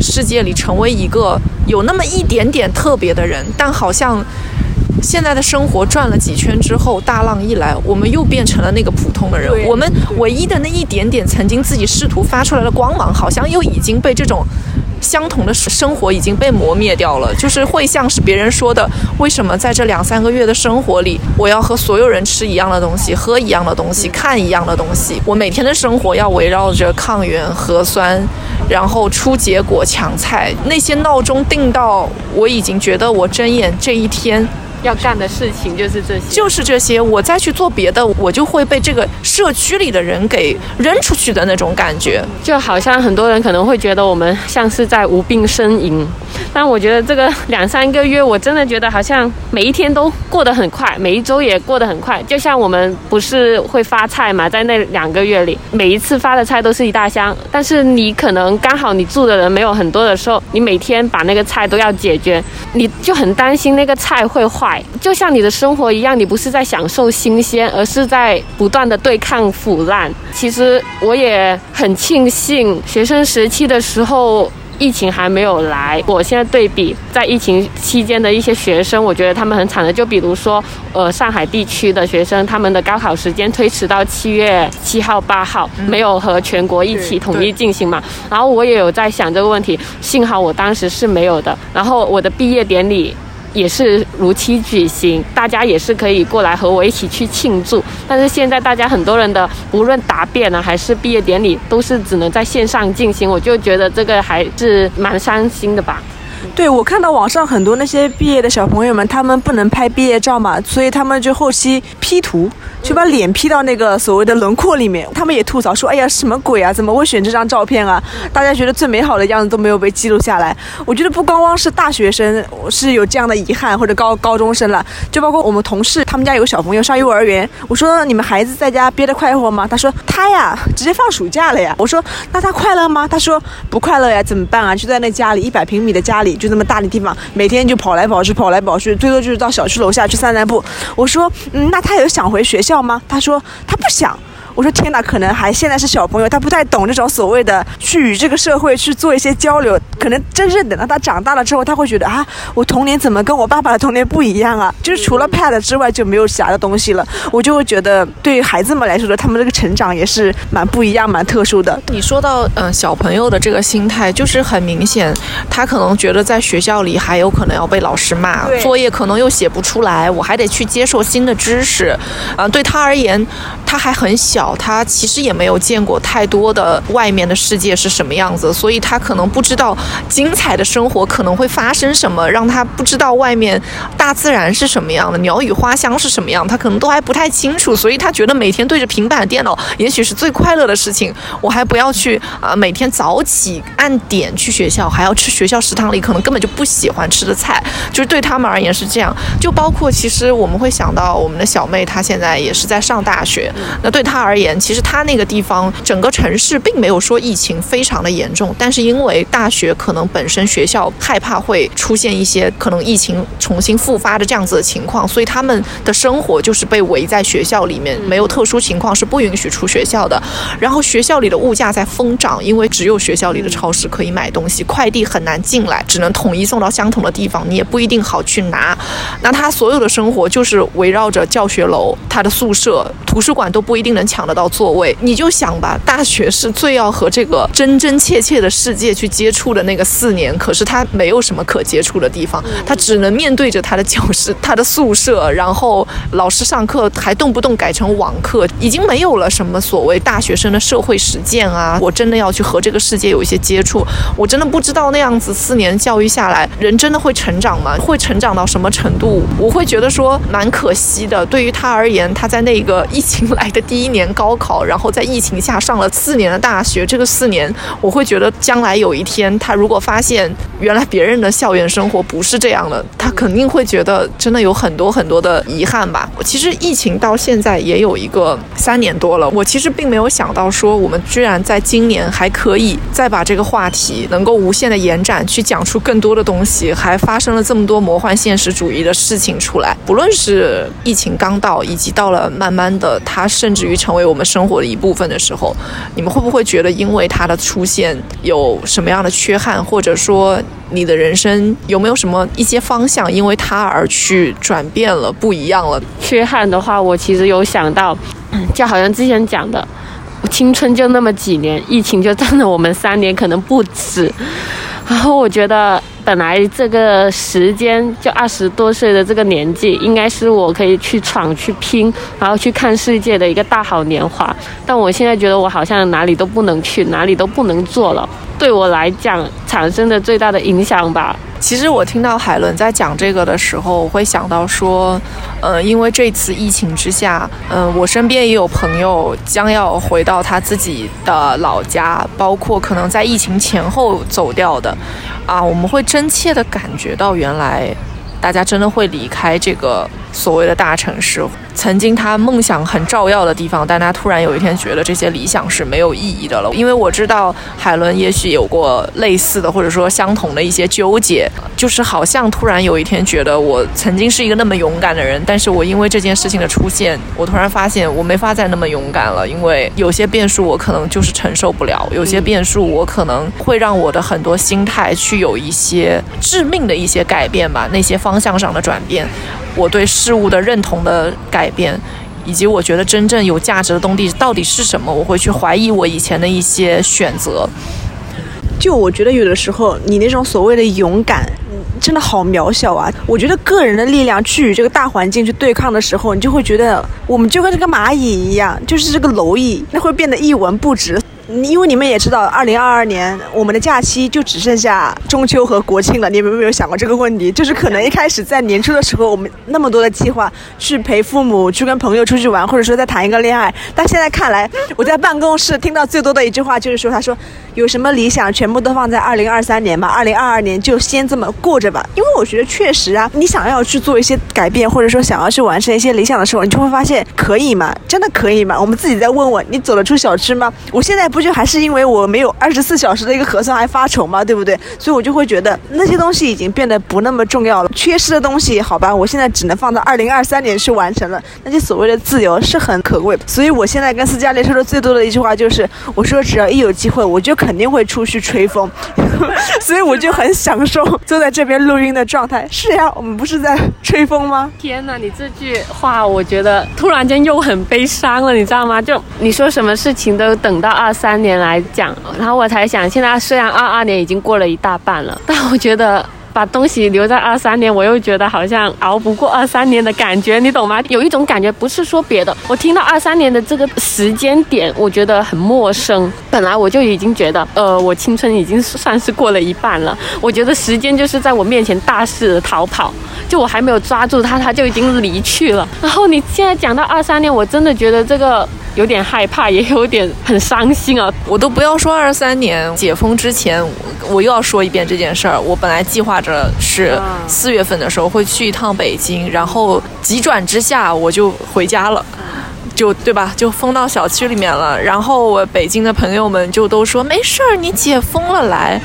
世界里成为一个有那么一点点特别的人，但好像。现在的生活转了几圈之后，大浪一来，我们又变成了那个普通的人。我们唯一的那一点点曾经自己试图发出来的光芒，好像又已经被这种相同的生活已经被磨灭掉了。就是会像是别人说的，为什么在这两三个月的生活里，我要和所有人吃一样的东西，喝一样的东西，看一样的东西？我每天的生活要围绕着抗原核酸，然后出结果抢菜，那些闹钟定到我已经觉得我睁眼这一天。要干的事情就是这些，就是这些。我再去做别的，我就会被这个社区里的人给扔出去的那种感觉。就好像很多人可能会觉得我们像是在无病呻吟，但我觉得这个两三个月，我真的觉得好像每一天都过得很快，每一周也过得很快。就像我们不是会发菜嘛，在那两个月里，每一次发的菜都是一大箱，但是你可能刚好你住的人没有很多的时候，你每天把那个菜都要解决，你就很担心那个菜会坏。就像你的生活一样，你不是在享受新鲜，而是在不断的对抗腐烂。其实我也很庆幸，学生时期的时候疫情还没有来，我现在对比在疫情期间的一些学生，我觉得他们很惨的。就比如说，呃，上海地区的学生，他们的高考时间推迟到七月七号、八号，没有和全国一起统一进行嘛。然后我也有在想这个问题，幸好我当时是没有的。然后我的毕业典礼。也是如期举行，大家也是可以过来和我一起去庆祝。但是现在大家很多人的无论答辩呢，还是毕业典礼，都是只能在线上进行，我就觉得这个还是蛮伤心的吧。对，我看到网上很多那些毕业的小朋友们，他们不能拍毕业照嘛，所以他们就后期 P 图，就把脸 P 到那个所谓的轮廓里面。他们也吐槽说：“哎呀，什么鬼啊？怎么会选这张照片啊？大家觉得最美好的样子都没有被记录下来。”我觉得不光光是大学生是有这样的遗憾，或者高高中生了，就包括我们同事，他们家有个小朋友上幼儿园。我说：“你们孩子在家憋得快活吗？”他说：“他呀，直接放暑假了呀。”我说：“那他快乐吗？”他说：“不快乐呀，怎么办啊？就在那家里一百平米的家里。”就那么大的地方，每天就跑来跑去，跑来跑去，最多就是到小区楼下去散散步。我说，嗯，那他有想回学校吗？他说他不想。我说天哪，可能还现在是小朋友，他不太懂这种所谓的去与这个社会去做一些交流。可能真正等到他长大了之后，他会觉得啊，我童年怎么跟我爸爸的童年不一样啊？就是除了 pad 之外就没有其他的东西了。我就会觉得，对于孩子们来说的，他们这个成长也是蛮不一样、蛮特殊的。你说到嗯小朋友的这个心态，就是很明显，他可能觉得在学校里还有可能要被老师骂，作业可能又写不出来，我还得去接受新的知识。嗯，对他而言，他还很小。他其实也没有见过太多的外面的世界是什么样子，所以他可能不知道精彩的生活可能会发生什么，让他不知道外面大自然是什么样的，鸟语花香是什么样，他可能都还不太清楚，所以他觉得每天对着平板电脑也许是最快乐的事情。我还不要去啊，每天早起按点去学校，还要吃学校食堂里可能根本就不喜欢吃的菜，就是对他们而言是这样。就包括其实我们会想到我们的小妹，她现在也是在上大学，那对她而而言，其实他那个地方整个城市并没有说疫情非常的严重，但是因为大学可能本身学校害怕会出现一些可能疫情重新复发的这样子的情况，所以他们的生活就是被围在学校里面，没有特殊情况是不允许出学校的。然后学校里的物价在疯涨，因为只有学校里的超市可以买东西，快递很难进来，只能统一送到相同的地方，你也不一定好去拿。那他所有的生活就是围绕着教学楼、他的宿舍、图书馆都不一定能抢。抢得到座位，你就想吧，大学是最要和这个真真切切的世界去接触的那个四年，可是他没有什么可接触的地方，他只能面对着他的教室、他的宿舍，然后老师上课还动不动改成网课，已经没有了什么所谓大学生的社会实践啊！我真的要去和这个世界有一些接触，我真的不知道那样子四年教育下来，人真的会成长吗？会成长到什么程度？我会觉得说蛮可惜的。对于他而言，他在那个疫情来的第一年。高考，然后在疫情下上了四年的大学。这个四年，我会觉得将来有一天，他如果发现原来别人的校园生活不是这样的，他肯定会觉得真的有很多很多的遗憾吧。其实疫情到现在也有一个三年多了，我其实并没有想到说我们居然在今年还可以再把这个话题能够无限的延展，去讲出更多的东西，还发生了这么多魔幻现实主义的事情出来。不论是疫情刚到，以及到了慢慢的，它甚至于成为。为我们生活的一部分的时候，你们会不会觉得因为它的出现有什么样的缺憾，或者说你的人生有没有什么一些方向因为它而去转变了、不一样了？缺憾的话，我其实有想到，就好像之前讲的，青春就那么几年，疫情就占了我们三年，可能不止。然后我觉得。本来这个时间就二十多岁的这个年纪，应该是我可以去闯、去拼，然后去看世界的一个大好年华。但我现在觉得我好像哪里都不能去，哪里都不能做了。对我来讲，产生的最大的影响吧。其实我听到海伦在讲这个的时候，我会想到说，呃，因为这次疫情之下，嗯，我身边也有朋友将要回到他自己的老家，包括可能在疫情前后走掉的，啊，我们会真切的感觉到原来。大家真的会离开这个所谓的大城市。曾经他梦想很照耀的地方，但他突然有一天觉得这些理想是没有意义的了。因为我知道海伦也许有过类似的或者说相同的一些纠结，就是好像突然有一天觉得我曾经是一个那么勇敢的人，但是我因为这件事情的出现，我突然发现我没法再那么勇敢了，因为有些变数我可能就是承受不了，有些变数我可能会让我的很多心态去有一些致命的一些改变吧，那些方向上的转变，我对事物的认同的改改变，以及我觉得真正有价值的东西到底是什么，我会去怀疑我以前的一些选择。就我觉得有的时候，你那种所谓的勇敢，真的好渺小啊！我觉得个人的力量去与这个大环境去对抗的时候，你就会觉得我们就跟这个蚂蚁一样，就是这个蝼蚁，那会变得一文不值。因为你们也知道，二零二二年我们的假期就只剩下中秋和国庆了。你们有没有想过这个问题？就是可能一开始在年初的时候，我们那么多的计划去陪父母、去跟朋友出去玩，或者说再谈一个恋爱。但现在看来，我在办公室听到最多的一句话就是说：“他说有什么理想，全部都放在二零二三年吧，二零二二年就先这么过着吧。”因为我觉得确实啊，你想要去做一些改变，或者说想要去完成一些理想的时候，你就会发现可以吗？真的可以吗？我们自己再问问，你走得出小区吗？我现在不就还是因为我没有二十四小时的一个核酸还发愁吗？对不对？所以我就会觉得那些东西已经变得不那么重要了。缺失的东西，好吧，我现在只能放到二零二三年去完成了。那些所谓的自由是很可贵，所以我现在跟斯嘉丽说的最多的一句话就是，我说只要一有机会，我就肯定会出去吹风。所以我就很享受坐在这边录音的状态。是呀，我们不是在吹风吗？天哪，你这句话我觉得突然间又很悲伤了，你知道吗？就你说什么事情都等到二三三年来讲，然后我才想，现在虽然二二年已经过了一大半了，但我觉得。把东西留在二三年，我又觉得好像熬不过二三年的感觉，你懂吗？有一种感觉，不是说别的，我听到二三年的这个时间点，我觉得很陌生。本来我就已经觉得，呃，我青春已经算是过了一半了。我觉得时间就是在我面前大肆的逃跑，就我还没有抓住它，它就已经离去了。然后你现在讲到二三年，我真的觉得这个有点害怕，也有点很伤心啊。我都不要说二三年解封之前，我又要说一遍这件事儿。我本来计划着是四月份的时候会去一趟北京，然后急转之下我就回家了，就对吧？就封到小区里面了。然后我北京的朋友们就都说没事儿，你解封了来。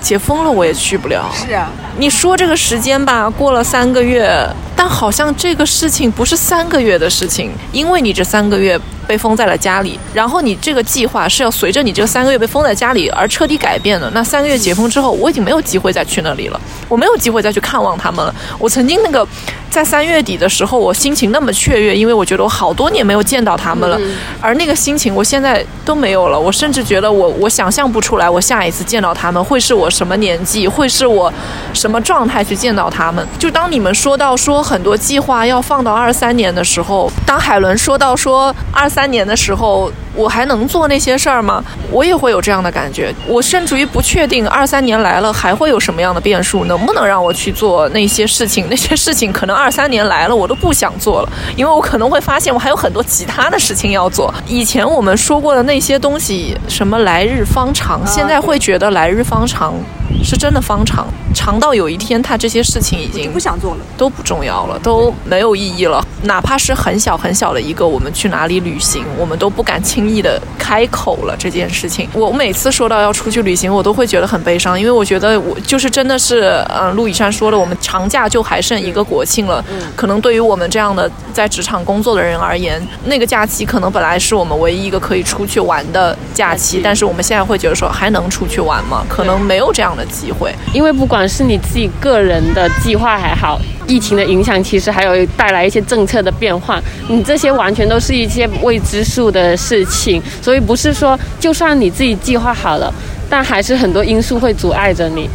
解封了我也去不了。是啊，你说这个时间吧，过了三个月，但好像这个事情不是三个月的事情，因为你这三个月被封在了家里，然后你这个计划是要随着你这三个月被封在家里而彻底改变的。那三个月解封之后，我已经没有机会再去那里了，我没有机会再去看望他们了。我曾经那个在三月底的时候，我心情那么雀跃，因为我觉得我好多年没有见到他们了，而那个心情我现在都没有了。我甚至觉得我我想象不出来，我下一次见到他们会是我什么年纪，会是我什么状态去见到他们。就当你们说到说很多计划要放到二三年的时候，当海伦说到说二三年的时候，我还能做那些事儿吗？我也会有这样的感觉。我甚至于不确定二三年来了还会有什么样的变数，能不能让我去做那些事情？那些事情可能二三年来了我都不想做了，因为我可能会发现我还有很多其他的事情要做。以前我们说过的那些东西，什么来日方长，现在会觉得来日方长是真的方长，长到有一天他这些事情已经不想做了。都不重要了，都没有意义了。哪怕是很小很小的一个，我们去哪里旅行，我们都不敢轻易的开口了这件事情。我每次说到要出去旅行，我都会觉得很悲伤，因为我觉得我就是真的是，嗯，陆以山说的，我们长假就还剩一个国庆了。嗯可能对于我们这样的在职场工作的人而言，那个假期可能本来是我们唯一一个可以出去玩的假期，但是我们现在会觉得说，还能出去玩吗？可能没有这样的机会。因为不管是你自己个人的计划还好，疫情的影响其实还有带来一些政策的变化，你这些完全都是一些未知数的事情，所以不是说就算你自己计划好了，但还是很多因素会阻碍着你。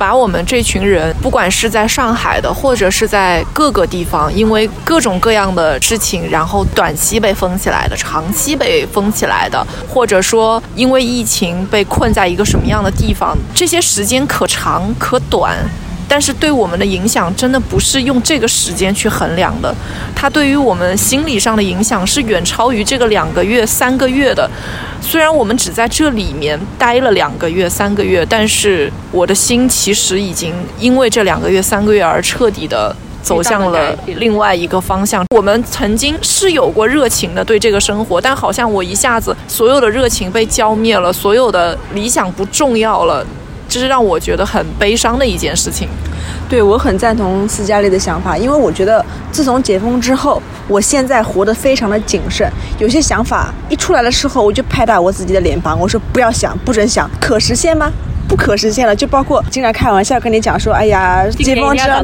把我们这群人，不管是在上海的，或者是在各个地方，因为各种各样的事情，然后短期被封起来的，长期被封起来的，或者说因为疫情被困在一个什么样的地方，这些时间可长可短。但是对我们的影响真的不是用这个时间去衡量的，它对于我们心理上的影响是远超于这个两个月、三个月的。虽然我们只在这里面待了两个月、三个月，但是我的心其实已经因为这两个月、三个月而彻底的。走向了另外一个方向。我们曾经是有过热情的对这个生活，但好像我一下子所有的热情被浇灭了，所有的理想不重要了，这是让我觉得很悲伤的一件事情。对我很赞同斯嘉丽的想法，因为我觉得自从解封之后，我现在活得非常的谨慎。有些想法一出来的时候，我就拍打我自己的脸庞，我说不要想，不准想，可实现吗？不可实现了，就包括经常开玩笑跟你讲说，哎呀，解封之后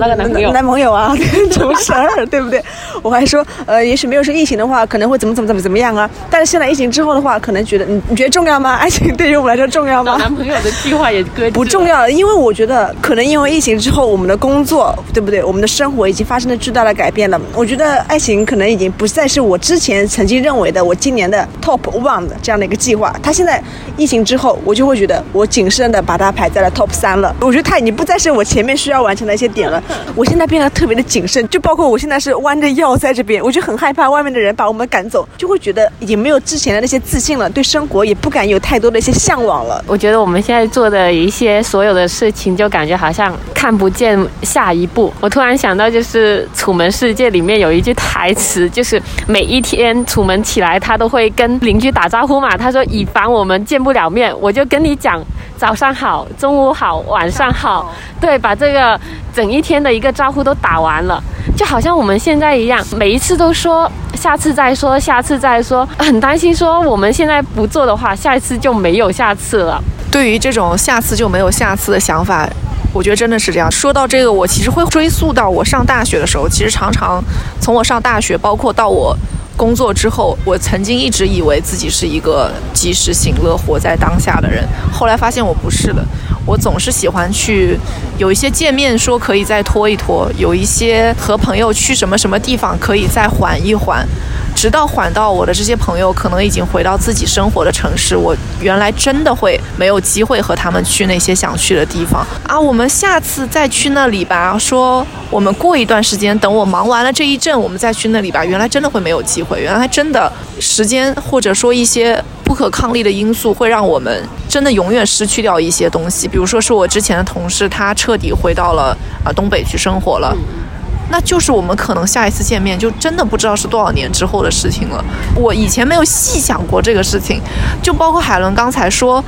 男朋友啊，这种事儿，对不对？我还说，呃，也许没有说疫情的话，可能会怎么怎么怎么怎么样啊。但是现在疫情之后的话，可能觉得你你觉得重要吗？爱情对于我们来说重要吗？男朋友的计划也搁不重要了，因为我觉得可能因为疫情之后，我们的工作，对不对？我们的生活已经发生了巨大的改变了。我觉得爱情可能已经不再是我之前曾经认为的我今年的 top one 的这样的一个计划。他现在疫情之后，我就会觉得我谨慎的把它排在了 top。三了，我觉得它已经不再是我前面需要完成的一些点了。我现在变得特别的谨慎，就包括我现在是弯着腰在这边，我就很害怕外面的人把我们赶走，就会觉得已经没有之前的那些自信了，对生活也不敢有太多的一些向往了。我觉得我们现在做的一些所有的事情，就感觉好像看不见下一步。我突然想到，就是《楚门世界》里面有一句台词，就是每一天楚门起来，他都会跟邻居打招呼嘛。他说：“以防我们见不了面，我就跟你讲早上好，中午好。”，晚上好。对，把这个整一天的一个招呼都打完了，就好像我们现在一样，每一次都说下次再说，下次再说，很担心说我们现在不做的话，下一次就没有下次了。对于这种下次就没有下次的想法，我觉得真的是这样。说到这个，我其实会追溯到我上大学的时候，其实常常从我上大学，包括到我。工作之后，我曾经一直以为自己是一个及时行乐、活在当下的人，后来发现我不是的。我总是喜欢去有一些见面，说可以再拖一拖；有一些和朋友去什么什么地方，可以再缓一缓。直到缓到我的这些朋友可能已经回到自己生活的城市，我原来真的会没有机会和他们去那些想去的地方啊！我们下次再去那里吧。说我们过一段时间，等我忙完了这一阵，我们再去那里吧。原来真的会没有机会，原来真的时间或者说一些不可抗力的因素，会让我们真的永远失去掉一些东西。比如说是我之前的同事，他彻底回到了啊东北去生活了。那就是我们可能下一次见面就真的不知道是多少年之后的事情了。我以前没有细想过这个事情，就包括海伦刚才说，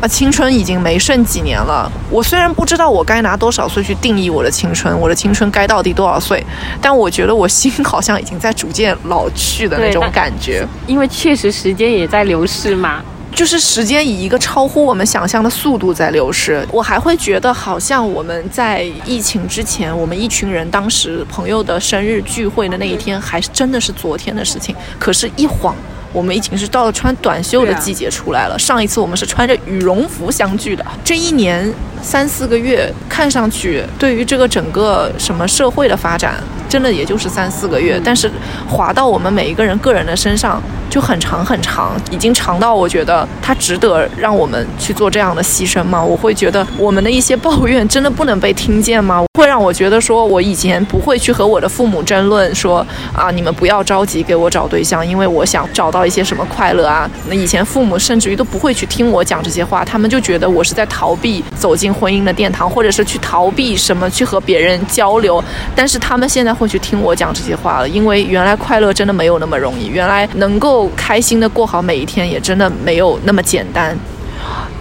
啊，青春已经没剩几年了。我虽然不知道我该拿多少岁去定义我的青春，我的青春该到底多少岁，但我觉得我心好像已经在逐渐老去的那种感觉。因为确实时间也在流逝嘛。就是时间以一个超乎我们想象的速度在流逝，我还会觉得好像我们在疫情之前，我们一群人当时朋友的生日聚会的那一天，还是真的是昨天的事情。可是，一晃，我们已经是到了穿短袖的季节出来了。上一次我们是穿着羽绒服相聚的。这一年三四个月，看上去对于这个整个什么社会的发展，真的也就是三四个月。但是，划到我们每一个人个人的身上。就很长很长，已经长到我觉得它值得让我们去做这样的牺牲吗？我会觉得我们的一些抱怨真的不能被听见吗？会让我觉得说，我以前不会去和我的父母争论说啊，你们不要着急给我找对象，因为我想找到一些什么快乐啊。那以前父母甚至于都不会去听我讲这些话，他们就觉得我是在逃避走进婚姻的殿堂，或者是去逃避什么去和别人交流。但是他们现在会去听我讲这些话了，因为原来快乐真的没有那么容易，原来能够。开心的过好每一天也真的没有那么简单。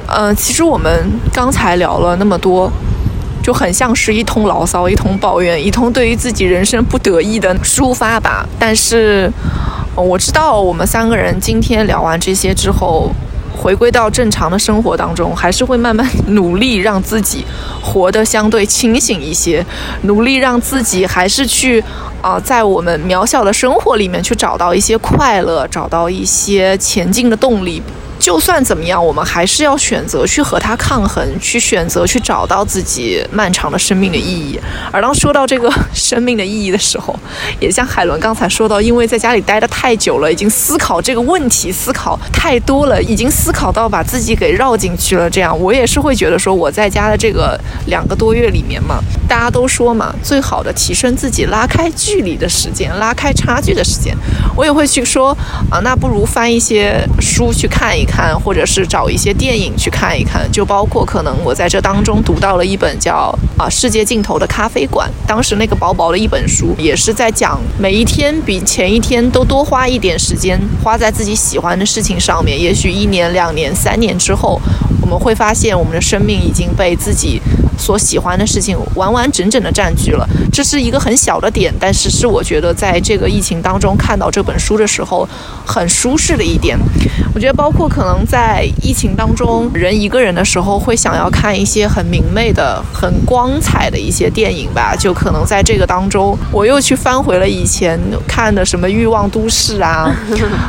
嗯，其实我们刚才聊了那么多，就很像是一通牢骚、一通抱怨、一通对于自己人生不得意的抒发吧。但是我知道，我们三个人今天聊完这些之后，回归到正常的生活当中，还是会慢慢努力让自己活得相对清醒一些，努力让自己还是去。啊，在我们渺小的生活里面去找到一些快乐，找到一些前进的动力。就算怎么样，我们还是要选择去和它抗衡，去选择去找到自己漫长的生命的意义。而当说到这个生命的意义的时候，也像海伦刚才说到，因为在家里待得太久了，已经思考这个问题思考太多了，已经思考到把自己给绕进去了。这样，我也是会觉得说，我在家的这个两个多月里面嘛，大家都说嘛，最好的提升自己、拉开距离的时间、拉开差距的时间，我也会去说啊，那不如翻一些书去看一，看或者是找一些电影去看一看。就包括可能我在这当中读到了一本叫啊《世界尽头的咖啡馆》，当时那个薄薄的一本书，也是在讲每一天比前一天都多花一点时间，花在自己喜欢的事情上面。也许一年、两年、三年之后，我们会发现我们的生命已经被自己所喜欢的事情完完整整的占据了。这是一个很小的点，但是是我觉得在这个疫情当中看到这本书的时候很舒适的一点。我觉得包括可能在疫情当中，人一个人的时候会想要看一些很明媚的、很光彩的一些电影吧。就可能在这个当中，我又去翻回了以前看的什么《欲望都市》啊，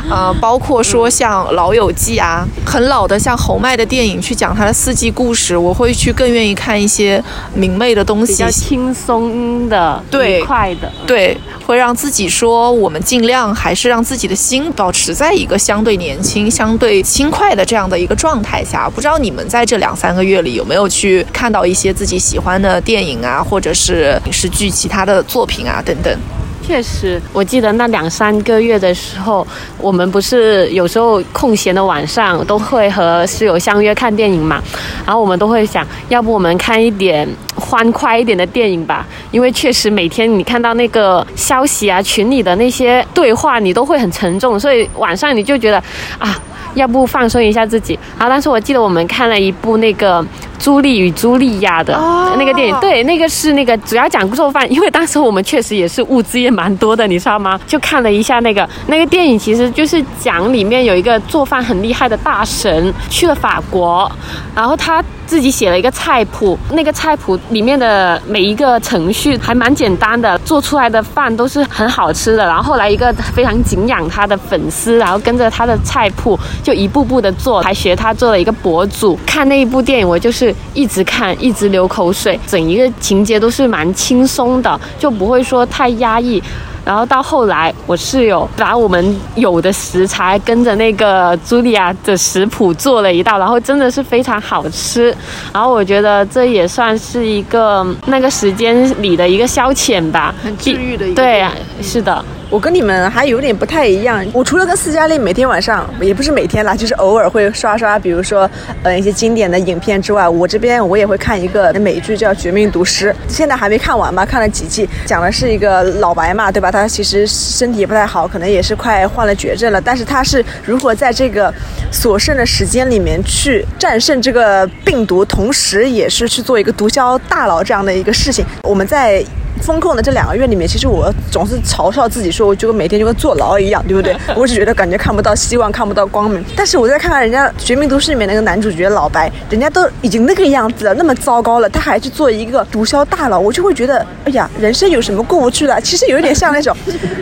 啊，包括说像《老友记》啊，很老的像侯麦的电影去讲他的四季故事，我会去更愿意看一些明媚的东西比较，轻松的、对愉快的。对，会让自己说我们尽量还是让自己的心保持在一个相对年轻、相对轻快的这样的一个状态下。不知道你们在这两三个月里有没有去看到一些自己喜欢的电影啊，或者是影视剧、其他的作品啊等等。确实，我记得那两三个月的时候，我们不是有时候空闲的晚上都会和室友相约看电影嘛，然后我们都会想，要不我们看一点欢快一点的电影吧，因为确实每天你看到那个消息啊、群里的那些对话，你都会很沉重，所以晚上你就觉得啊，要不放松一下自己。然后当时我记得我们看了一部那个。朱莉与茱莉亚的那个电影，对，那个是那个主要讲做饭，因为当时我们确实也是物资也蛮多的，你知道吗？就看了一下那个那个电影，其实就是讲里面有一个做饭很厉害的大神去了法国，然后他自己写了一个菜谱，那个菜谱里面的每一个程序还蛮简单的，做出来的饭都是很好吃的。然后后来一个非常敬仰他的粉丝，然后跟着他的菜谱就一步步的做，还学他做了一个博主。看那一部电影，我就是一直看，一直流口水，整一个情节都是蛮轻松的，就不会说太压抑。然后到后来，我室友把我们有的食材跟着那个茱莉亚的食谱做了一道，然后真的是非常好吃。然后我觉得这也算是一个那个时间里的一个消遣吧，很治愈的一个对是的。我跟你们还有点不太一样，我除了跟斯嘉丽每天晚上，也不是每天啦，就是偶尔会刷刷，比如说呃一些经典的影片之外，我这边我也会看一个美剧叫《绝命毒师》，现在还没看完吧，看了几季，讲的是一个老白嘛，对吧？他其实身体也不太好，可能也是快患了绝症了，但是他是如何在这个所剩的时间里面去战胜这个病毒，同时也是去做一个毒枭大佬这样的一个事情。我们在风控的这两个月里面，其实我总是嘲笑自己说，我就跟每天就跟坐牢一样，对不对？我只觉得感觉看不到希望，看不到光明。但是我再看看人家《绝命毒师》里面那个男主角老白，人家都已经那个样子了，那么糟糕了，他还去做一个毒枭大佬，我就会觉得，哎呀，人生有什么过不去的？其实有一点像那种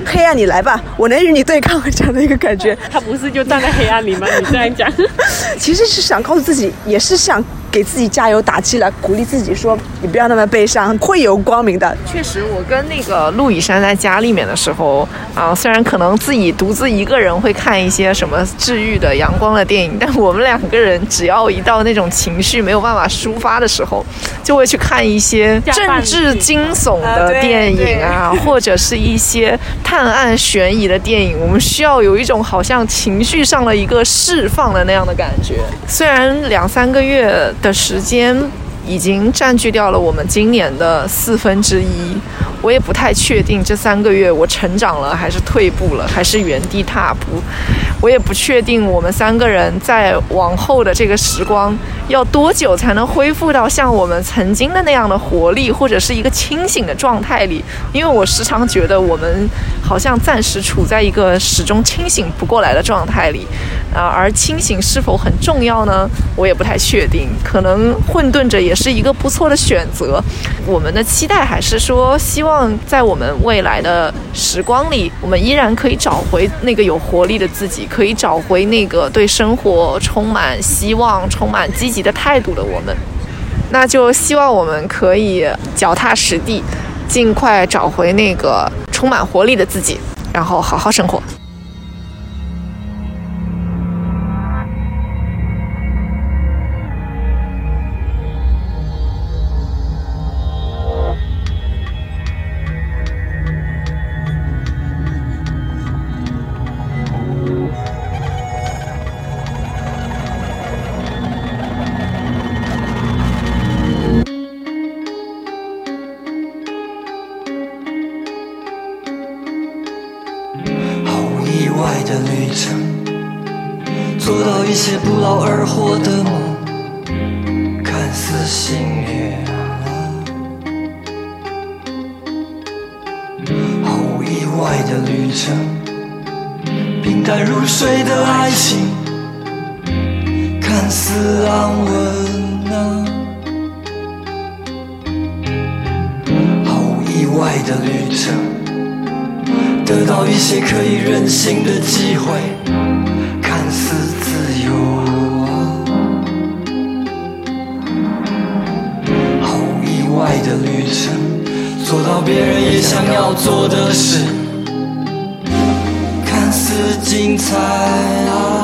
黑暗，你来吧，我能与你对抗这样的一个感觉。他不是就站在黑暗里吗？你这样讲，其实是想告诉自己，也是想给自己加油打气了，鼓励自己说，你不要那么悲伤，会有光明的。确实，我跟那个陆以山在家里面的时候啊，虽然可能自己独自一个人会看一些什么治愈的、阳光的电影，但我们两个人只要一到那种情绪没有办法抒发的时候，就会去看一些政治惊悚的电影啊，或者是一些探案悬疑的电影。我们需要有一种好像情绪上的一个释放的那样的感觉。虽然两三个月的时间。已经占据掉了我们今年的四分之一。我也不太确定这三个月我成长了还是退步了，还是原地踏步。我也不确定我们三个人在往后的这个时光要多久才能恢复到像我们曾经的那样的活力，或者是一个清醒的状态里。因为我时常觉得我们好像暂时处在一个始终清醒不过来的状态里，啊，而清醒是否很重要呢？我也不太确定。可能混沌着也是一个不错的选择。我们的期待还是说，希望。在我们未来的时光里，我们依然可以找回那个有活力的自己，可以找回那个对生活充满希望、充满积极的态度的我们。那就希望我们可以脚踏实地，尽快找回那个充满活力的自己，然后好好生活。外的旅程。得到一些可以任性的机会，看似自由啊，毫无意外的旅程，做到别人也想要做的事，看似精彩啊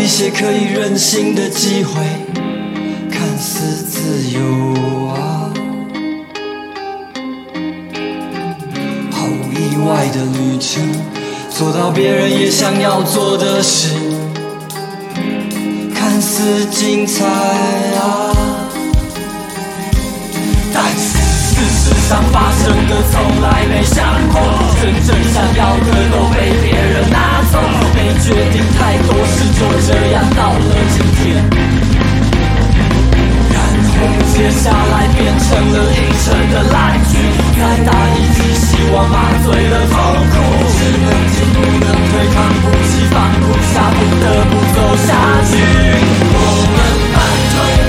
一些可以任性的机会，看似自由啊。毫无意外的旅程，做到别人也想要做的事，看似精彩啊。上发生的从来没想过，真正想要的都被别人拿走，没决定太多事，就这样到了今天。然后接下来变成了硬撑的烂剧，再大一剂希望麻醉了痛苦，只能进不能退，扛不起放不下，不得不走下去。我们半推